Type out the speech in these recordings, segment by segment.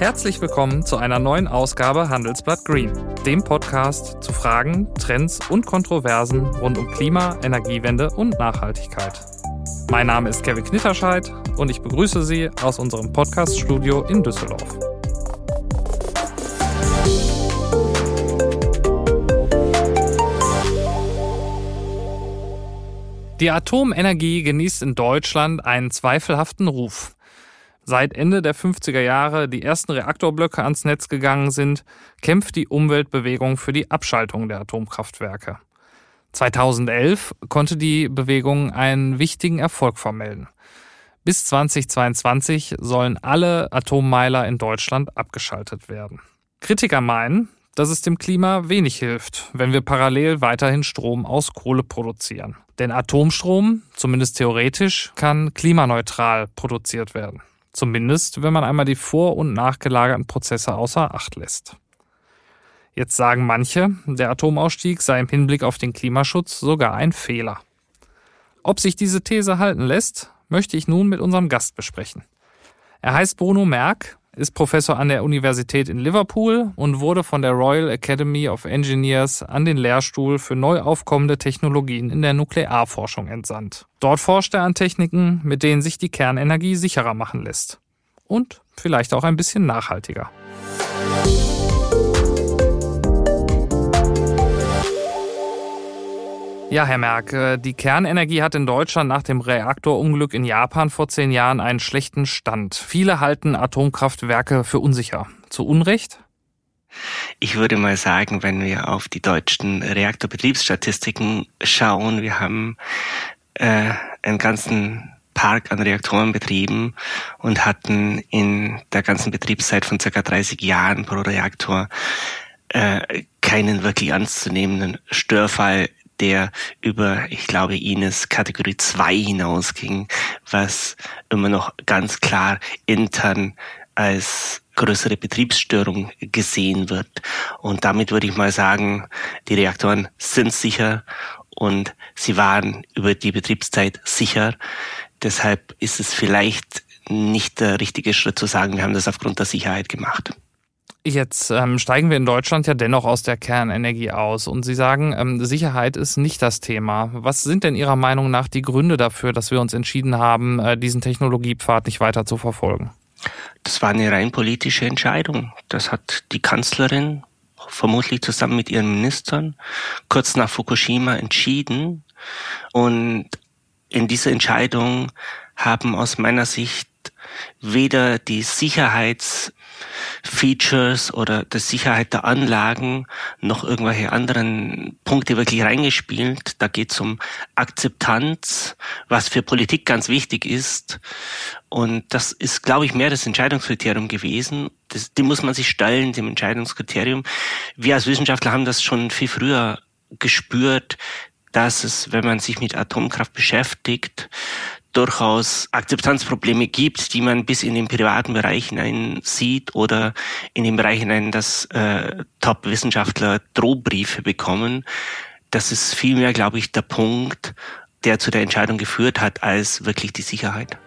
Herzlich willkommen zu einer neuen Ausgabe Handelsblatt Green, dem Podcast zu Fragen, Trends und Kontroversen rund um Klima, Energiewende und Nachhaltigkeit. Mein Name ist Kevin Knitterscheid und ich begrüße Sie aus unserem Podcaststudio in Düsseldorf. Die Atomenergie genießt in Deutschland einen zweifelhaften Ruf seit Ende der 50er Jahre die ersten Reaktorblöcke ans Netz gegangen sind, kämpft die Umweltbewegung für die Abschaltung der Atomkraftwerke. 2011 konnte die Bewegung einen wichtigen Erfolg vermelden. Bis 2022 sollen alle Atommeiler in Deutschland abgeschaltet werden. Kritiker meinen, dass es dem Klima wenig hilft, wenn wir parallel weiterhin Strom aus Kohle produzieren. Denn Atomstrom, zumindest theoretisch, kann klimaneutral produziert werden. Zumindest, wenn man einmal die vor- und nachgelagerten Prozesse außer Acht lässt. Jetzt sagen manche, der Atomausstieg sei im Hinblick auf den Klimaschutz sogar ein Fehler. Ob sich diese These halten lässt, möchte ich nun mit unserem Gast besprechen. Er heißt Bruno Merck, ist Professor an der Universität in Liverpool und wurde von der Royal Academy of Engineers an den Lehrstuhl für neu aufkommende Technologien in der Nuklearforschung entsandt. Dort forscht er an Techniken, mit denen sich die Kernenergie sicherer machen lässt. Und vielleicht auch ein bisschen nachhaltiger. Ja, Herr Merck, äh, die Kernenergie hat in Deutschland nach dem Reaktorunglück in Japan vor zehn Jahren einen schlechten Stand. Viele halten Atomkraftwerke für unsicher. Zu Unrecht? Ich würde mal sagen, wenn wir auf die deutschen Reaktorbetriebsstatistiken schauen, wir haben äh, einen ganzen Park an Reaktoren betrieben und hatten in der ganzen Betriebszeit von circa 30 Jahren pro Reaktor äh, keinen wirklich ernstzunehmenden Störfall der über, ich glaube, Ines Kategorie 2 hinausging, was immer noch ganz klar intern als größere Betriebsstörung gesehen wird. Und damit würde ich mal sagen, die Reaktoren sind sicher und sie waren über die Betriebszeit sicher. Deshalb ist es vielleicht nicht der richtige Schritt zu sagen, wir haben das aufgrund der Sicherheit gemacht. Jetzt ähm, steigen wir in Deutschland ja dennoch aus der Kernenergie aus und Sie sagen, ähm, Sicherheit ist nicht das Thema. Was sind denn Ihrer Meinung nach die Gründe dafür, dass wir uns entschieden haben, äh, diesen Technologiepfad nicht weiter zu verfolgen? Das war eine rein politische Entscheidung. Das hat die Kanzlerin vermutlich zusammen mit ihren Ministern kurz nach Fukushima entschieden. Und in dieser Entscheidung haben aus meiner Sicht weder die Sicherheits Features oder der Sicherheit der Anlagen noch irgendwelche anderen Punkte wirklich reingespielt. Da geht es um Akzeptanz, was für Politik ganz wichtig ist. Und das ist, glaube ich, mehr das Entscheidungskriterium gewesen. Das, dem muss man sich stellen, dem Entscheidungskriterium. Wir als Wissenschaftler haben das schon viel früher gespürt, dass es, wenn man sich mit Atomkraft beschäftigt, durchaus Akzeptanzprobleme gibt, die man bis in den privaten Bereich hinein sieht oder in den Bereich hinein, dass äh, Top-Wissenschaftler Drohbriefe bekommen. Das ist vielmehr, glaube ich, der Punkt, der zu der Entscheidung geführt hat, als wirklich die Sicherheit.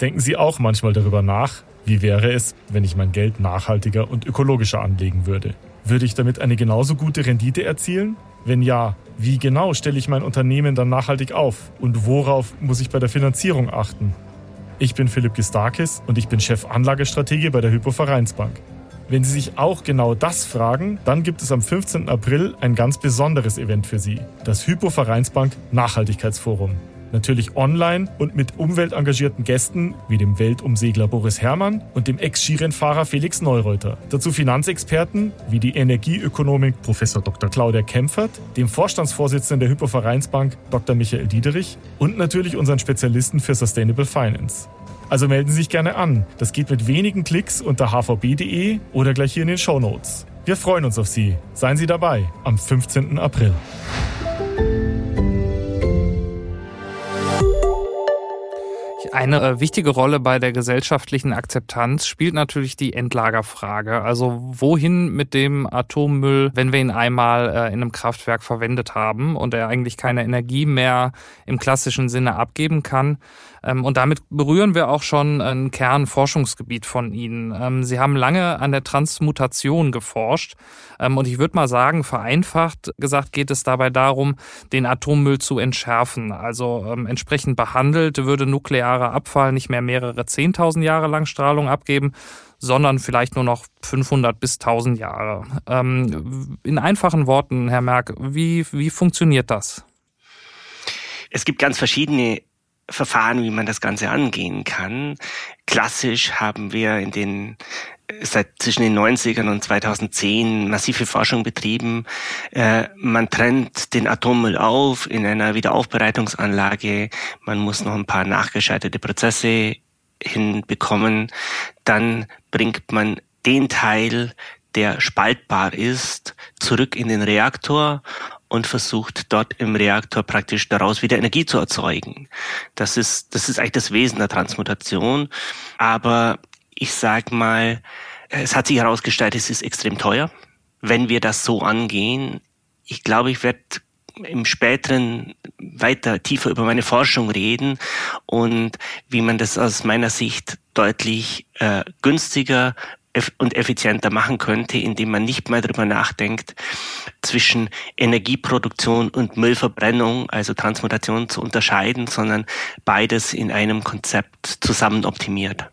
Denken Sie auch manchmal darüber nach, wie wäre es, wenn ich mein Geld nachhaltiger und ökologischer anlegen würde? Würde ich damit eine genauso gute Rendite erzielen? Wenn ja, wie genau stelle ich mein Unternehmen dann nachhaltig auf und worauf muss ich bei der Finanzierung achten? Ich bin Philipp Gistakis und ich bin Chef Anlagestrategie bei der Hypo Vereinsbank. Wenn Sie sich auch genau das fragen, dann gibt es am 15. April ein ganz besonderes Event für Sie, das Hypo Vereinsbank Nachhaltigkeitsforum. Natürlich online und mit umweltengagierten Gästen wie dem Weltumsegler Boris Herrmann und dem Ex-Skirennfahrer Felix Neureuter. Dazu Finanzexperten wie die Energieökonomik Prof. Dr. Claudia Kempfert, dem Vorstandsvorsitzenden der Hypovereinsbank Dr. Michael Diederich und natürlich unseren Spezialisten für Sustainable Finance. Also melden Sie sich gerne an. Das geht mit wenigen Klicks unter hvb.de oder gleich hier in den Show Notes. Wir freuen uns auf Sie. Seien Sie dabei am 15. April. Eine äh, wichtige Rolle bei der gesellschaftlichen Akzeptanz spielt natürlich die Endlagerfrage. Also wohin mit dem Atommüll, wenn wir ihn einmal äh, in einem Kraftwerk verwendet haben und er eigentlich keine Energie mehr im klassischen Sinne abgeben kann. Ähm, und damit berühren wir auch schon ein Kernforschungsgebiet von Ihnen. Ähm, Sie haben lange an der Transmutation geforscht. Ähm, und ich würde mal sagen, vereinfacht gesagt geht es dabei darum, den Atommüll zu entschärfen. Also entsprechend behandelt würde nuklearer Abfall nicht mehr mehrere 10.000 Jahre lang Strahlung abgeben, sondern vielleicht nur noch 500 bis 1000 Jahre. in einfachen Worten, Herr Merck, wie, wie funktioniert das? Es gibt ganz verschiedene Verfahren, wie man das Ganze angehen kann. Klassisch haben wir in den seit zwischen den 90ern und 2010 massive Forschung betrieben. Äh, man trennt den Atommüll auf in einer Wiederaufbereitungsanlage. Man muss noch ein paar nachgeschaltete Prozesse hinbekommen. Dann bringt man den Teil, der spaltbar ist, zurück in den Reaktor und versucht dort im Reaktor praktisch daraus wieder Energie zu erzeugen. Das ist, das ist eigentlich das Wesen der Transmutation. Aber ich sag mal, es hat sich herausgestellt, es ist extrem teuer. Wenn wir das so angehen, ich glaube, ich werde im späteren weiter tiefer über meine Forschung reden und wie man das aus meiner Sicht deutlich äh, günstiger, und effizienter machen könnte, indem man nicht mehr darüber nachdenkt, zwischen Energieproduktion und Müllverbrennung, also Transmutation zu unterscheiden, sondern beides in einem Konzept zusammen optimiert.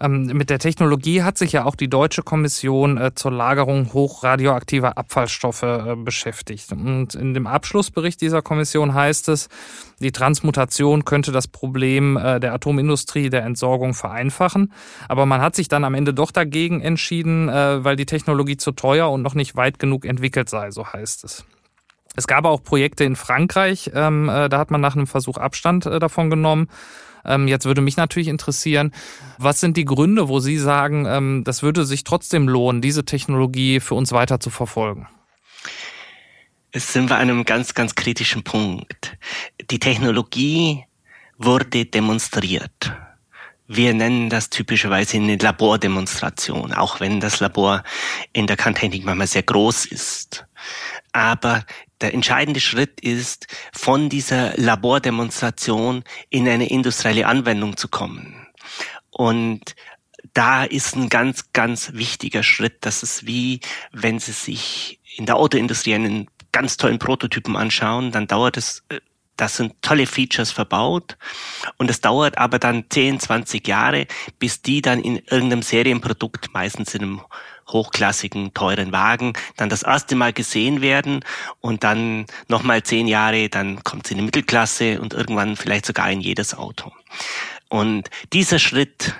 Ähm, mit der Technologie hat sich ja auch die Deutsche Kommission äh, zur Lagerung hochradioaktiver Abfallstoffe äh, beschäftigt. Und in dem Abschlussbericht dieser Kommission heißt es, die Transmutation könnte das Problem äh, der Atomindustrie der Entsorgung vereinfachen. Aber man hat sich dann am Ende doch dagegen entschieden, weil die Technologie zu teuer und noch nicht weit genug entwickelt sei, so heißt es. Es gab auch Projekte in Frankreich, ähm, da hat man nach einem Versuch Abstand davon genommen. Ähm, jetzt würde mich natürlich interessieren, was sind die Gründe, wo Sie sagen, ähm, das würde sich trotzdem lohnen, diese Technologie für uns weiter zu verfolgen? Es sind wir an einem ganz, ganz kritischen Punkt. Die Technologie wurde demonstriert. Wir nennen das typischerweise eine Labordemonstration, auch wenn das Labor in der Kerntechnik manchmal sehr groß ist. Aber der entscheidende Schritt ist, von dieser Labordemonstration in eine industrielle Anwendung zu kommen. Und da ist ein ganz, ganz wichtiger Schritt. Das ist wie, wenn Sie sich in der Autoindustrie einen ganz tollen Prototypen anschauen, dann dauert es äh, das sind tolle Features verbaut und es dauert aber dann 10, 20 Jahre, bis die dann in irgendeinem Serienprodukt, meistens in einem hochklassigen, teuren Wagen, dann das erste Mal gesehen werden und dann nochmal zehn Jahre, dann kommt sie in die Mittelklasse und irgendwann vielleicht sogar in jedes Auto. Und dieser Schritt,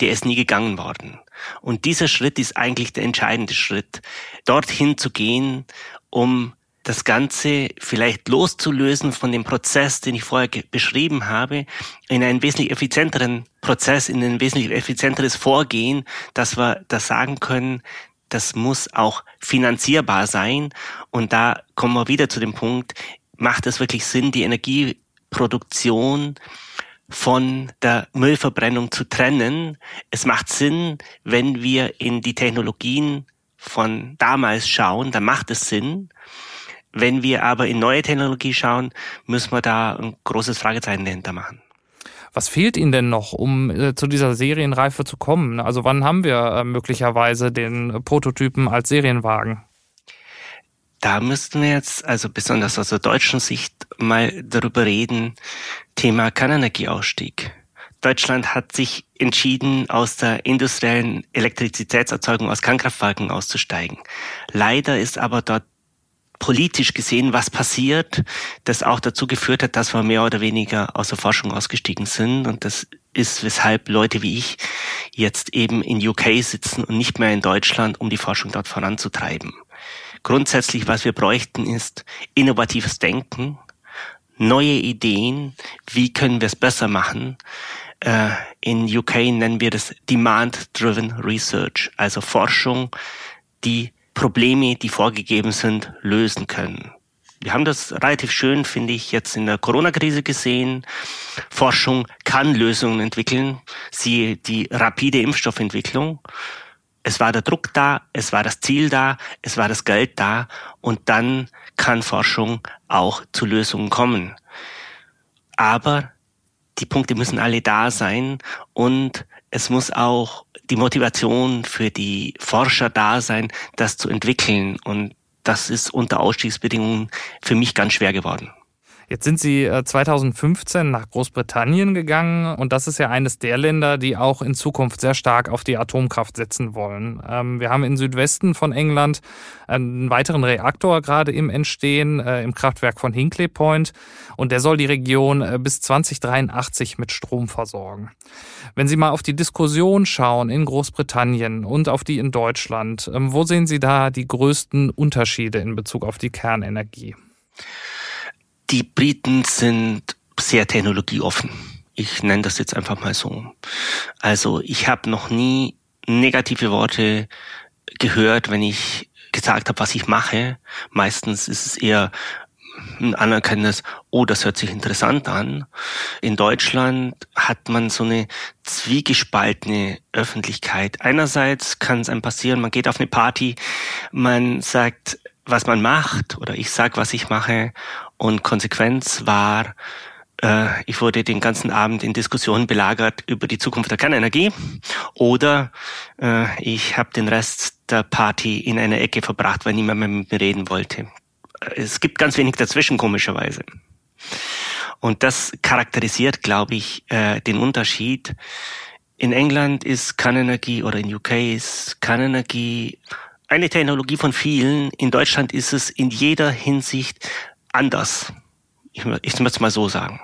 der ist nie gegangen worden. Und dieser Schritt ist eigentlich der entscheidende Schritt, dorthin zu gehen, um das Ganze vielleicht loszulösen von dem Prozess, den ich vorher beschrieben habe, in einen wesentlich effizienteren Prozess, in ein wesentlich effizienteres Vorgehen, dass wir das sagen können, das muss auch finanzierbar sein. Und da kommen wir wieder zu dem Punkt, macht es wirklich Sinn, die Energieproduktion von der Müllverbrennung zu trennen. Es macht Sinn, wenn wir in die Technologien von damals schauen, dann macht es Sinn. Wenn wir aber in neue Technologie schauen, müssen wir da ein großes Fragezeichen dahinter machen. Was fehlt Ihnen denn noch, um äh, zu dieser Serienreife zu kommen? Also wann haben wir äh, möglicherweise den Prototypen als Serienwagen? Da müssten wir jetzt, also besonders aus der deutschen Sicht, mal darüber reden, Thema Kernenergieausstieg. Deutschland hat sich entschieden, aus der industriellen Elektrizitätserzeugung aus Kernkraftwerken auszusteigen. Leider ist aber dort politisch gesehen was passiert, das auch dazu geführt hat, dass wir mehr oder weniger aus der Forschung ausgestiegen sind. Und das ist, weshalb Leute wie ich jetzt eben in UK sitzen und nicht mehr in Deutschland, um die Forschung dort voranzutreiben. Grundsätzlich, was wir bräuchten, ist innovatives Denken, neue Ideen, wie können wir es besser machen. Äh, in UK nennen wir das Demand-Driven Research, also Forschung, die Probleme, die vorgegeben sind, lösen können. Wir haben das relativ schön, finde ich, jetzt in der Corona-Krise gesehen. Forschung kann Lösungen entwickeln. Siehe die rapide Impfstoffentwicklung. Es war der Druck da, es war das Ziel da, es war das Geld da und dann kann Forschung auch zu Lösungen kommen. Aber die Punkte müssen alle da sein und es muss auch die Motivation für die Forscher da sein, das zu entwickeln. Und das ist unter Ausstiegsbedingungen für mich ganz schwer geworden. Jetzt sind Sie 2015 äh, nach Großbritannien gegangen und das ist ja eines der Länder, die auch in Zukunft sehr stark auf die Atomkraft setzen wollen. Ähm, wir haben im Südwesten von England einen weiteren Reaktor gerade im Entstehen, äh, im Kraftwerk von Hinkley Point und der soll die Region äh, bis 2083 mit Strom versorgen. Wenn Sie mal auf die Diskussion schauen in Großbritannien und auf die in Deutschland, ähm, wo sehen Sie da die größten Unterschiede in Bezug auf die Kernenergie? Die Briten sind sehr technologieoffen. Ich nenne das jetzt einfach mal so. Also ich habe noch nie negative Worte gehört, wenn ich gesagt habe, was ich mache. Meistens ist es eher ein anerkennendes, oh, das hört sich interessant an. In Deutschland hat man so eine zwiegespaltene Öffentlichkeit. Einerseits kann es einem passieren, man geht auf eine Party, man sagt, was man macht oder ich sag, was ich mache und Konsequenz war, äh, ich wurde den ganzen Abend in Diskussionen belagert über die Zukunft der Kernenergie oder äh, ich habe den Rest der Party in einer Ecke verbracht, weil niemand mehr mit mir reden wollte. Es gibt ganz wenig dazwischen, komischerweise. Und das charakterisiert, glaube ich, äh, den Unterschied. In England ist Kernenergie oder in UK ist Kernenergie eine Technologie von vielen. In Deutschland ist es in jeder Hinsicht anders. Ich, ich möchte es mal so sagen.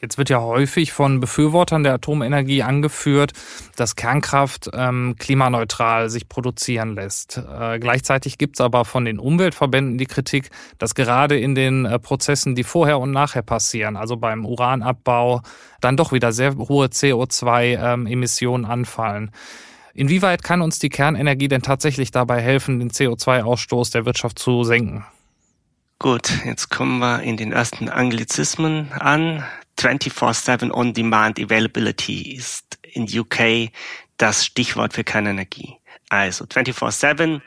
Jetzt wird ja häufig von Befürwortern der Atomenergie angeführt, dass Kernkraft ähm, klimaneutral sich produzieren lässt. Äh, gleichzeitig gibt es aber von den Umweltverbänden die Kritik, dass gerade in den äh, Prozessen, die vorher und nachher passieren, also beim Uranabbau, dann doch wieder sehr hohe CO2-Emissionen ähm, anfallen. Inwieweit kann uns die Kernenergie denn tatsächlich dabei helfen, den CO2-Ausstoß der Wirtschaft zu senken? Gut, jetzt kommen wir in den ersten Anglizismen an. 24-7 On-Demand Availability ist in UK das Stichwort für Kernenergie. Also 24-7,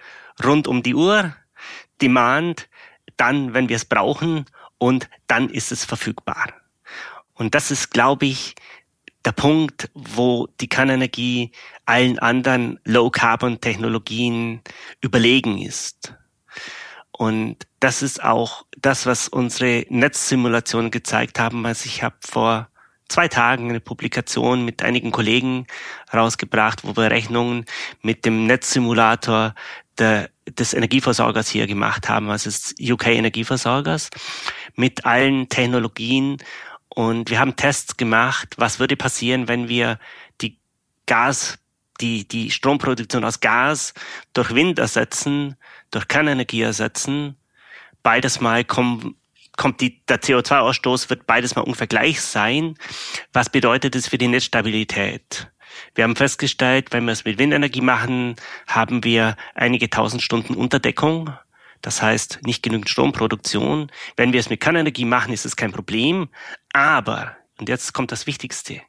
rund um die Uhr, Demand, dann, wenn wir es brauchen und dann ist es verfügbar. Und das ist, glaube ich, der Punkt, wo die Kernenergie allen anderen Low-Carbon-Technologien überlegen ist. Und das ist auch das, was unsere Netzsimulationen gezeigt haben. Also ich habe vor zwei Tagen eine Publikation mit einigen Kollegen rausgebracht, wo wir Rechnungen mit dem Netzsimulator der, des Energieversorgers hier gemacht haben, also des UK Energieversorgers, mit allen Technologien und wir haben Tests gemacht, was würde passieren, wenn wir die Gas, die, die Stromproduktion aus Gas durch Wind ersetzen, durch Kernenergie ersetzen. Beides mal kommt, kommt die, der CO2-Ausstoß wird beides mal ungefähr gleich sein. Was bedeutet es für die Netzstabilität? Wir haben festgestellt, wenn wir es mit Windenergie machen, haben wir einige tausend Stunden Unterdeckung das heißt, nicht genügend Stromproduktion. Wenn wir es mit Kernenergie machen, ist es kein Problem. Aber, und jetzt kommt das Wichtigste,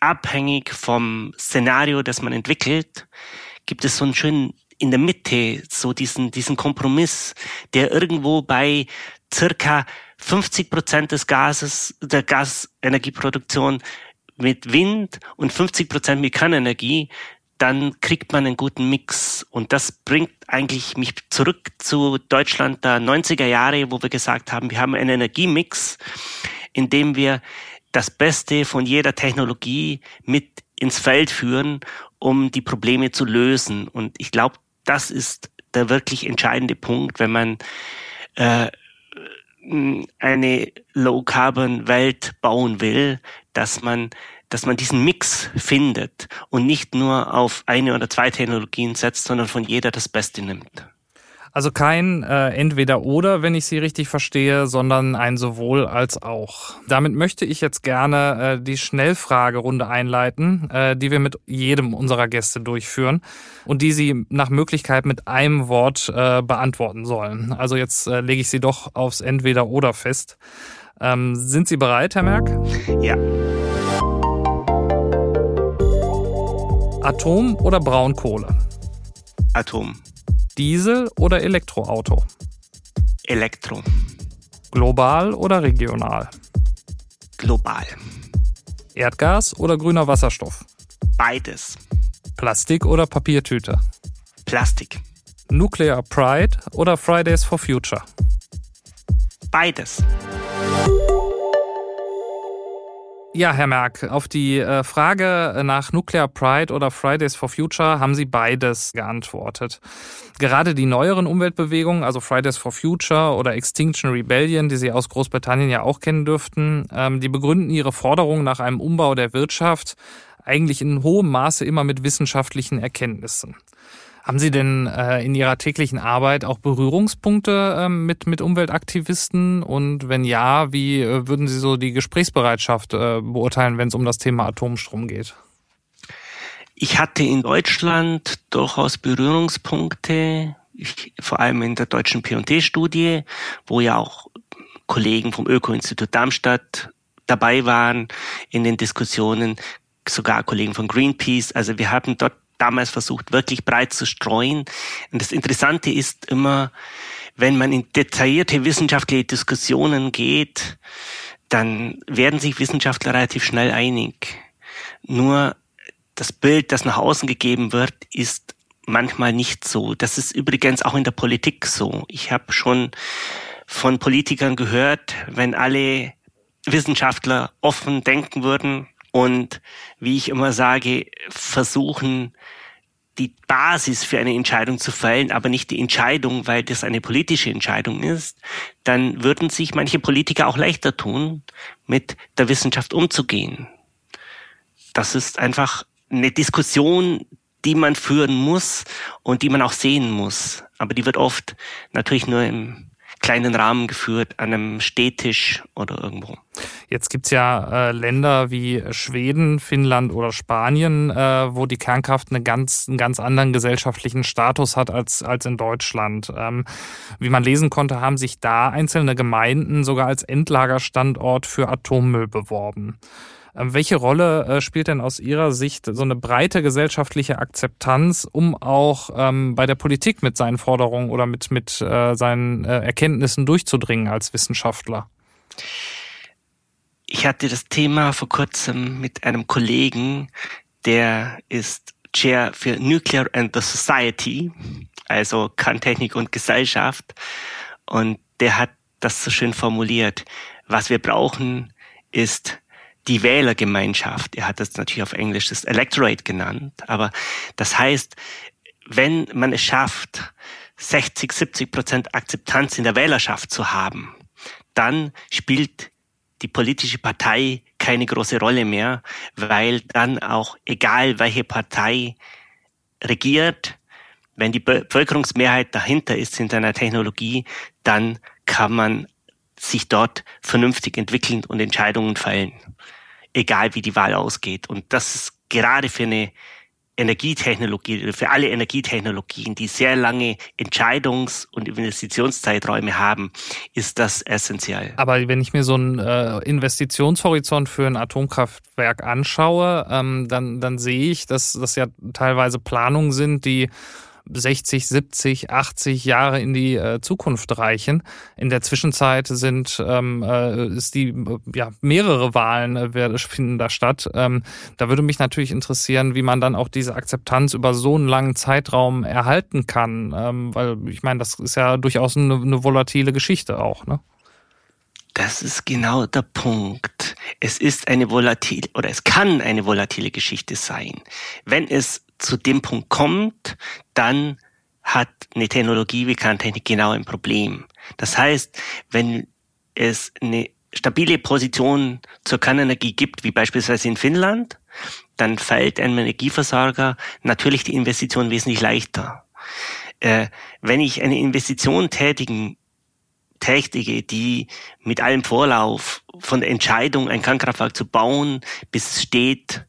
abhängig vom Szenario, das man entwickelt, gibt es so einen schönen in der Mitte so diesen, diesen Kompromiss, der irgendwo bei circa 50 Prozent des Gases, der Gasenergieproduktion mit Wind und 50 Prozent mit Kernenergie dann kriegt man einen guten Mix. Und das bringt eigentlich mich zurück zu Deutschland der 90er Jahre, wo wir gesagt haben, wir haben einen Energiemix, in dem wir das Beste von jeder Technologie mit ins Feld führen, um die Probleme zu lösen. Und ich glaube, das ist der wirklich entscheidende Punkt, wenn man äh, eine Low-Carbon-Welt bauen will, dass man dass man diesen Mix findet und nicht nur auf eine oder zwei Technologien setzt, sondern von jeder das Beste nimmt. Also kein äh, Entweder-Oder, wenn ich Sie richtig verstehe, sondern ein sowohl als auch. Damit möchte ich jetzt gerne äh, die Schnellfragerunde einleiten, äh, die wir mit jedem unserer Gäste durchführen und die Sie nach Möglichkeit mit einem Wort äh, beantworten sollen. Also jetzt äh, lege ich Sie doch aufs Entweder-Oder fest. Ähm, sind Sie bereit, Herr Merck? Ja. Atom oder Braunkohle? Atom. Diesel oder Elektroauto? Elektro. Global oder regional? global. Erdgas oder grüner Wasserstoff? Beides. Plastik oder Papiertüte? Plastik. Nuclear Pride oder Fridays for Future? Beides. Ja, Herr Merck, auf die äh, Frage nach Nuclear Pride oder Fridays for Future haben Sie beides geantwortet. Gerade die neueren Umweltbewegungen, also Fridays for Future oder Extinction Rebellion, die Sie aus Großbritannien ja auch kennen dürften, ähm, die begründen ihre Forderungen nach einem Umbau der Wirtschaft eigentlich in hohem Maße immer mit wissenschaftlichen Erkenntnissen. Haben Sie denn äh, in Ihrer täglichen Arbeit auch Berührungspunkte äh, mit, mit Umweltaktivisten? Und wenn ja, wie äh, würden Sie so die Gesprächsbereitschaft äh, beurteilen, wenn es um das Thema Atomstrom geht? Ich hatte in Deutschland durchaus Berührungspunkte, ich, vor allem in der deutschen P&T-Studie, wo ja auch Kollegen vom Öko-Institut Darmstadt dabei waren in den Diskussionen, sogar Kollegen von Greenpeace. Also wir haben dort damals versucht, wirklich breit zu streuen. Und das Interessante ist immer, wenn man in detaillierte wissenschaftliche Diskussionen geht, dann werden sich Wissenschaftler relativ schnell einig. Nur das Bild, das nach außen gegeben wird, ist manchmal nicht so. Das ist übrigens auch in der Politik so. Ich habe schon von Politikern gehört, wenn alle Wissenschaftler offen denken würden, und wie ich immer sage, versuchen, die Basis für eine Entscheidung zu fällen, aber nicht die Entscheidung, weil das eine politische Entscheidung ist, dann würden sich manche Politiker auch leichter tun, mit der Wissenschaft umzugehen. Das ist einfach eine Diskussion, die man führen muss und die man auch sehen muss. Aber die wird oft natürlich nur im kleinen Rahmen geführt, an einem Städtisch oder irgendwo. Jetzt gibt's ja äh, Länder wie Schweden, Finnland oder Spanien, äh, wo die Kernkraft eine ganz, einen ganz anderen gesellschaftlichen Status hat als, als in Deutschland. Ähm, wie man lesen konnte, haben sich da einzelne Gemeinden sogar als Endlagerstandort für Atommüll beworben. Ähm, welche Rolle äh, spielt denn aus Ihrer Sicht so eine breite gesellschaftliche Akzeptanz, um auch ähm, bei der Politik mit seinen Forderungen oder mit, mit äh, seinen äh, Erkenntnissen durchzudringen als Wissenschaftler? Ich hatte das Thema vor kurzem mit einem Kollegen, der ist Chair für Nuclear and the Society, also Kerntechnik und Gesellschaft. Und der hat das so schön formuliert. Was wir brauchen, ist die Wählergemeinschaft. Er hat das natürlich auf Englisch das Electorate genannt, aber das heißt, wenn man es schafft, 60, 70 Prozent Akzeptanz in der Wählerschaft zu haben, dann spielt die politische Partei keine große Rolle mehr, weil dann auch egal welche Partei regiert, wenn die Bevölkerungsmehrheit dahinter ist hinter einer Technologie, dann kann man sich dort vernünftig entwickeln und Entscheidungen fällen, egal wie die Wahl ausgeht. Und das ist gerade für eine Energietechnologie, für alle Energietechnologien, die sehr lange Entscheidungs- und Investitionszeiträume haben, ist das essentiell. Aber wenn ich mir so einen äh, Investitionshorizont für ein Atomkraftwerk anschaue, ähm, dann, dann sehe ich, dass das ja teilweise Planungen sind, die 60, 70, 80 Jahre in die äh, Zukunft reichen. In der Zwischenzeit sind ähm, äh, ist die ja mehrere Wahlen äh, finden da statt. Ähm, da würde mich natürlich interessieren, wie man dann auch diese Akzeptanz über so einen langen Zeitraum erhalten kann, ähm, weil ich meine, das ist ja durchaus eine, eine volatile Geschichte auch, ne? Das ist genau der Punkt. Es ist eine volatile oder es kann eine volatile Geschichte sein. Wenn es zu dem Punkt kommt, dann hat eine Technologie wie Kerntechnik genau ein Problem. Das heißt, wenn es eine stabile Position zur Kernenergie gibt, wie beispielsweise in Finnland, dann fällt einem Energieversorger natürlich die Investition wesentlich leichter. Äh, wenn ich eine Investition tätigen tätige, die mit allem Vorlauf von der Entscheidung, ein Kernkraftwerk zu bauen, bis es steht,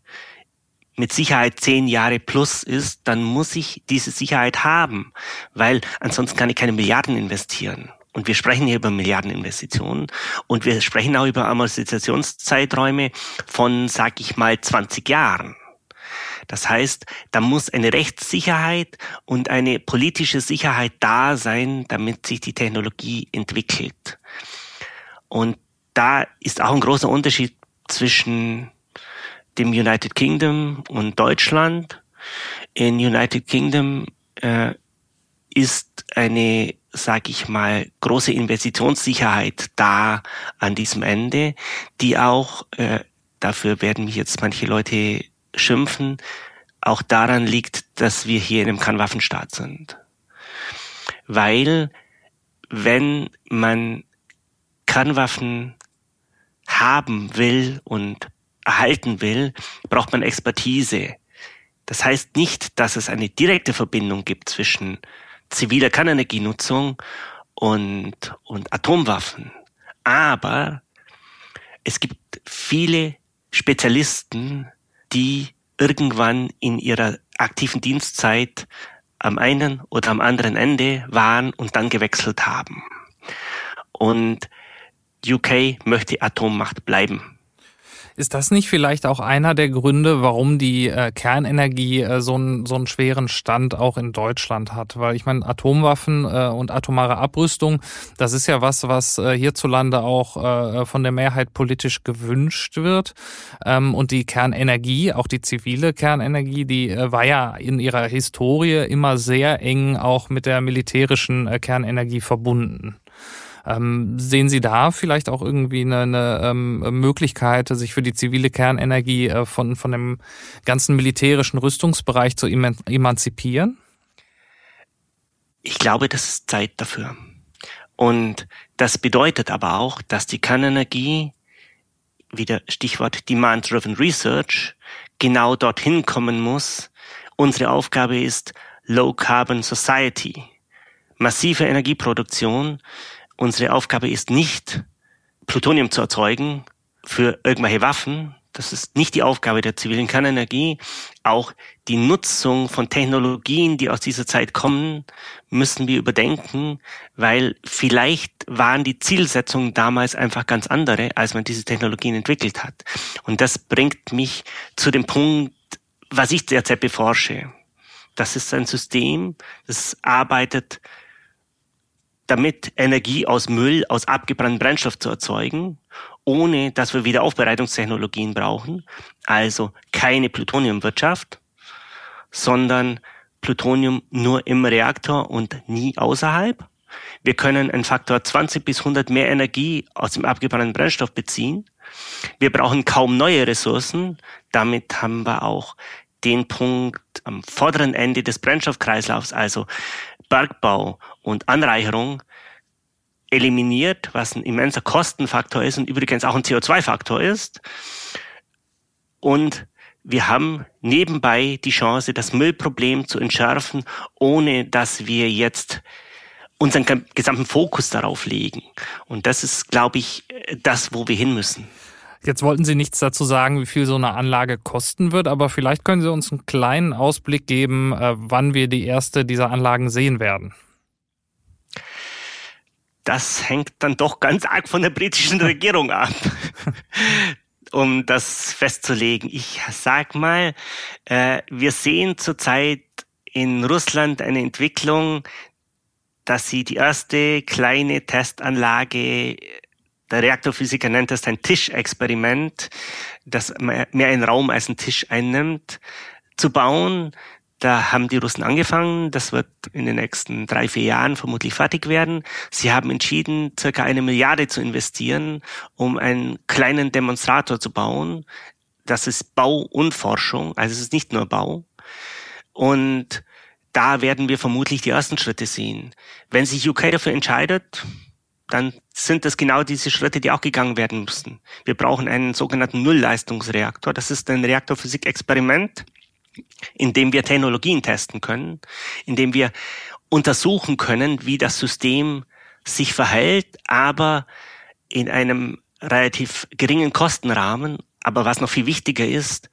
mit Sicherheit zehn Jahre plus ist, dann muss ich diese Sicherheit haben, weil ansonsten kann ich keine Milliarden investieren. Und wir sprechen hier über Milliardeninvestitionen und wir sprechen auch über Amortisationszeiträume von, sag ich mal, 20 Jahren. Das heißt, da muss eine Rechtssicherheit und eine politische Sicherheit da sein, damit sich die Technologie entwickelt. Und da ist auch ein großer Unterschied zwischen dem United Kingdom und Deutschland. In United Kingdom äh, ist eine, sag ich mal, große Investitionssicherheit da an diesem Ende, die auch, äh, dafür werden mich jetzt manche Leute schimpfen, auch daran liegt, dass wir hier in einem Kernwaffenstaat sind. Weil wenn man Kernwaffen haben will und erhalten will, braucht man Expertise. Das heißt nicht, dass es eine direkte Verbindung gibt zwischen ziviler Kernenergienutzung und, und Atomwaffen. Aber es gibt viele Spezialisten, die irgendwann in ihrer aktiven Dienstzeit am einen oder am anderen Ende waren und dann gewechselt haben. Und UK möchte Atommacht bleiben. Ist das nicht vielleicht auch einer der Gründe, warum die äh, Kernenergie äh, so, einen, so einen schweren Stand auch in Deutschland hat? Weil ich meine, Atomwaffen äh, und atomare Abrüstung, das ist ja was, was äh, hierzulande auch äh, von der Mehrheit politisch gewünscht wird. Ähm, und die Kernenergie, auch die zivile Kernenergie, die äh, war ja in ihrer Historie immer sehr eng auch mit der militärischen äh, Kernenergie verbunden. Ähm, sehen Sie da vielleicht auch irgendwie eine, eine ähm, Möglichkeit, sich für die zivile Kernenergie äh, von, von dem ganzen militärischen Rüstungsbereich zu emanzipieren? Ich glaube, das ist Zeit dafür. Und das bedeutet aber auch, dass die Kernenergie, wieder Stichwort Demand-Driven Research, genau dorthin kommen muss. Unsere Aufgabe ist Low Carbon Society. Massive Energieproduktion Unsere Aufgabe ist nicht, Plutonium zu erzeugen für irgendwelche Waffen. Das ist nicht die Aufgabe der zivilen Kernenergie. Auch die Nutzung von Technologien, die aus dieser Zeit kommen, müssen wir überdenken, weil vielleicht waren die Zielsetzungen damals einfach ganz andere, als man diese Technologien entwickelt hat. Und das bringt mich zu dem Punkt, was ich derzeit beforsche. Das ist ein System, das arbeitet damit Energie aus Müll, aus abgebrannten Brennstoff zu erzeugen, ohne dass wir Wiederaufbereitungstechnologien brauchen. Also keine Plutoniumwirtschaft, sondern Plutonium nur im Reaktor und nie außerhalb. Wir können einen Faktor 20 bis 100 mehr Energie aus dem abgebrannten Brennstoff beziehen. Wir brauchen kaum neue Ressourcen. Damit haben wir auch den Punkt am vorderen Ende des Brennstoffkreislaufs, also Bergbau und Anreicherung eliminiert, was ein immenser Kostenfaktor ist und übrigens auch ein CO2-Faktor ist. Und wir haben nebenbei die Chance, das Müllproblem zu entschärfen, ohne dass wir jetzt unseren gesamten Fokus darauf legen. Und das ist, glaube ich, das, wo wir hin müssen. Jetzt wollten Sie nichts dazu sagen, wie viel so eine Anlage kosten wird, aber vielleicht können Sie uns einen kleinen Ausblick geben, äh, wann wir die erste dieser Anlagen sehen werden. Das hängt dann doch ganz arg von der britischen Regierung ab, um das festzulegen. Ich sag mal, äh, wir sehen zurzeit in Russland eine Entwicklung, dass sie die erste kleine Testanlage der Reaktorphysiker nennt das ein Tischexperiment, das mehr einen Raum als einen Tisch einnimmt, zu bauen. Da haben die Russen angefangen. Das wird in den nächsten drei, vier Jahren vermutlich fertig werden. Sie haben entschieden, circa eine Milliarde zu investieren, um einen kleinen Demonstrator zu bauen. Das ist Bau und Forschung. Also es ist nicht nur Bau. Und da werden wir vermutlich die ersten Schritte sehen. Wenn sich UK dafür entscheidet, dann sind das genau diese Schritte, die auch gegangen werden müssen. Wir brauchen einen sogenannten Nullleistungsreaktor. Das ist ein Reaktorphysik-Experiment, in dem wir Technologien testen können, in dem wir untersuchen können, wie das System sich verhält, aber in einem relativ geringen Kostenrahmen. Aber was noch viel wichtiger ist,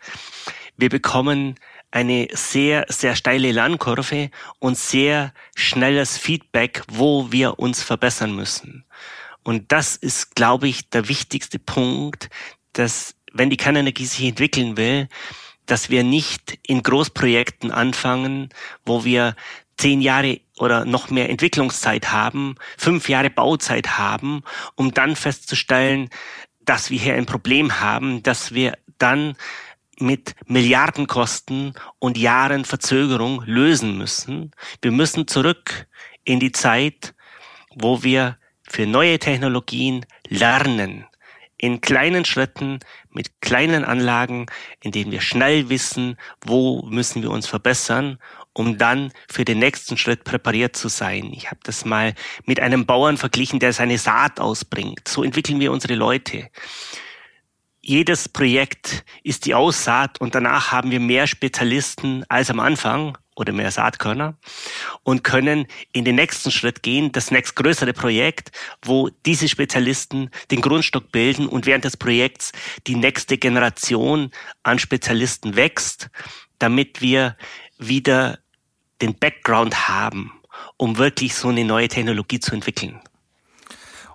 wir bekommen eine sehr, sehr steile Lernkurve und sehr schnelles Feedback, wo wir uns verbessern müssen. Und das ist, glaube ich, der wichtigste Punkt, dass wenn die Kernenergie sich entwickeln will, dass wir nicht in Großprojekten anfangen, wo wir zehn Jahre oder noch mehr Entwicklungszeit haben, fünf Jahre Bauzeit haben, um dann festzustellen, dass wir hier ein Problem haben, dass wir dann mit Milliardenkosten und Jahren Verzögerung lösen müssen. Wir müssen zurück in die Zeit, wo wir für neue Technologien lernen, in kleinen Schritten, mit kleinen Anlagen, in denen wir schnell wissen, wo müssen wir uns verbessern, um dann für den nächsten Schritt präpariert zu sein. Ich habe das mal mit einem Bauern verglichen, der seine Saat ausbringt. So entwickeln wir unsere Leute. Jedes Projekt ist die Aussaat und danach haben wir mehr Spezialisten als am Anfang oder mehr Saatkörner und können in den nächsten Schritt gehen, das nächstgrößere Projekt, wo diese Spezialisten den Grundstock bilden und während des Projekts die nächste Generation an Spezialisten wächst, damit wir wieder den Background haben, um wirklich so eine neue Technologie zu entwickeln.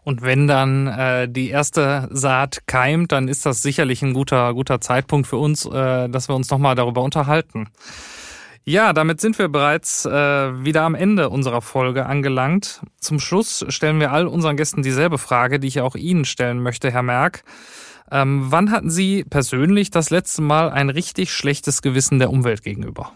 Und wenn dann äh, die erste Saat keimt, dann ist das sicherlich ein guter, guter Zeitpunkt für uns, äh, dass wir uns nochmal darüber unterhalten. Ja, damit sind wir bereits äh, wieder am Ende unserer Folge angelangt. Zum Schluss stellen wir all unseren Gästen dieselbe Frage, die ich auch Ihnen stellen möchte, Herr Merck. Ähm, wann hatten Sie persönlich das letzte Mal ein richtig schlechtes Gewissen der Umwelt gegenüber?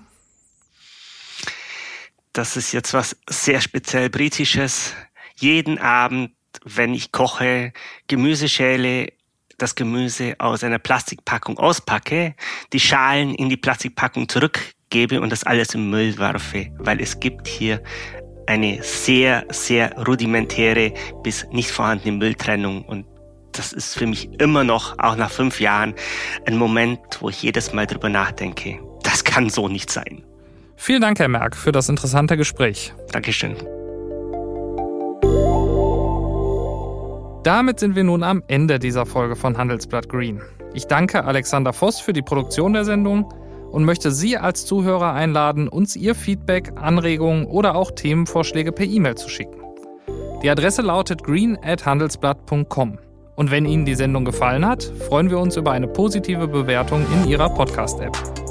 Das ist jetzt was sehr speziell Britisches. Jeden Abend, wenn ich koche, Gemüse schäle, das Gemüse aus einer Plastikpackung auspacke, die Schalen in die Plastikpackung zurück gebe und das alles im Müll werfe, weil es gibt hier eine sehr, sehr rudimentäre bis nicht vorhandene Mülltrennung und das ist für mich immer noch, auch nach fünf Jahren, ein Moment, wo ich jedes Mal drüber nachdenke. Das kann so nicht sein. Vielen Dank, Herr Merck, für das interessante Gespräch. Dankeschön. Damit sind wir nun am Ende dieser Folge von Handelsblatt Green. Ich danke Alexander Voss für die Produktion der Sendung und möchte Sie als Zuhörer einladen, uns Ihr Feedback, Anregungen oder auch Themenvorschläge per E-Mail zu schicken. Die Adresse lautet green@handelsblatt.com. Und wenn Ihnen die Sendung gefallen hat, freuen wir uns über eine positive Bewertung in Ihrer Podcast-App.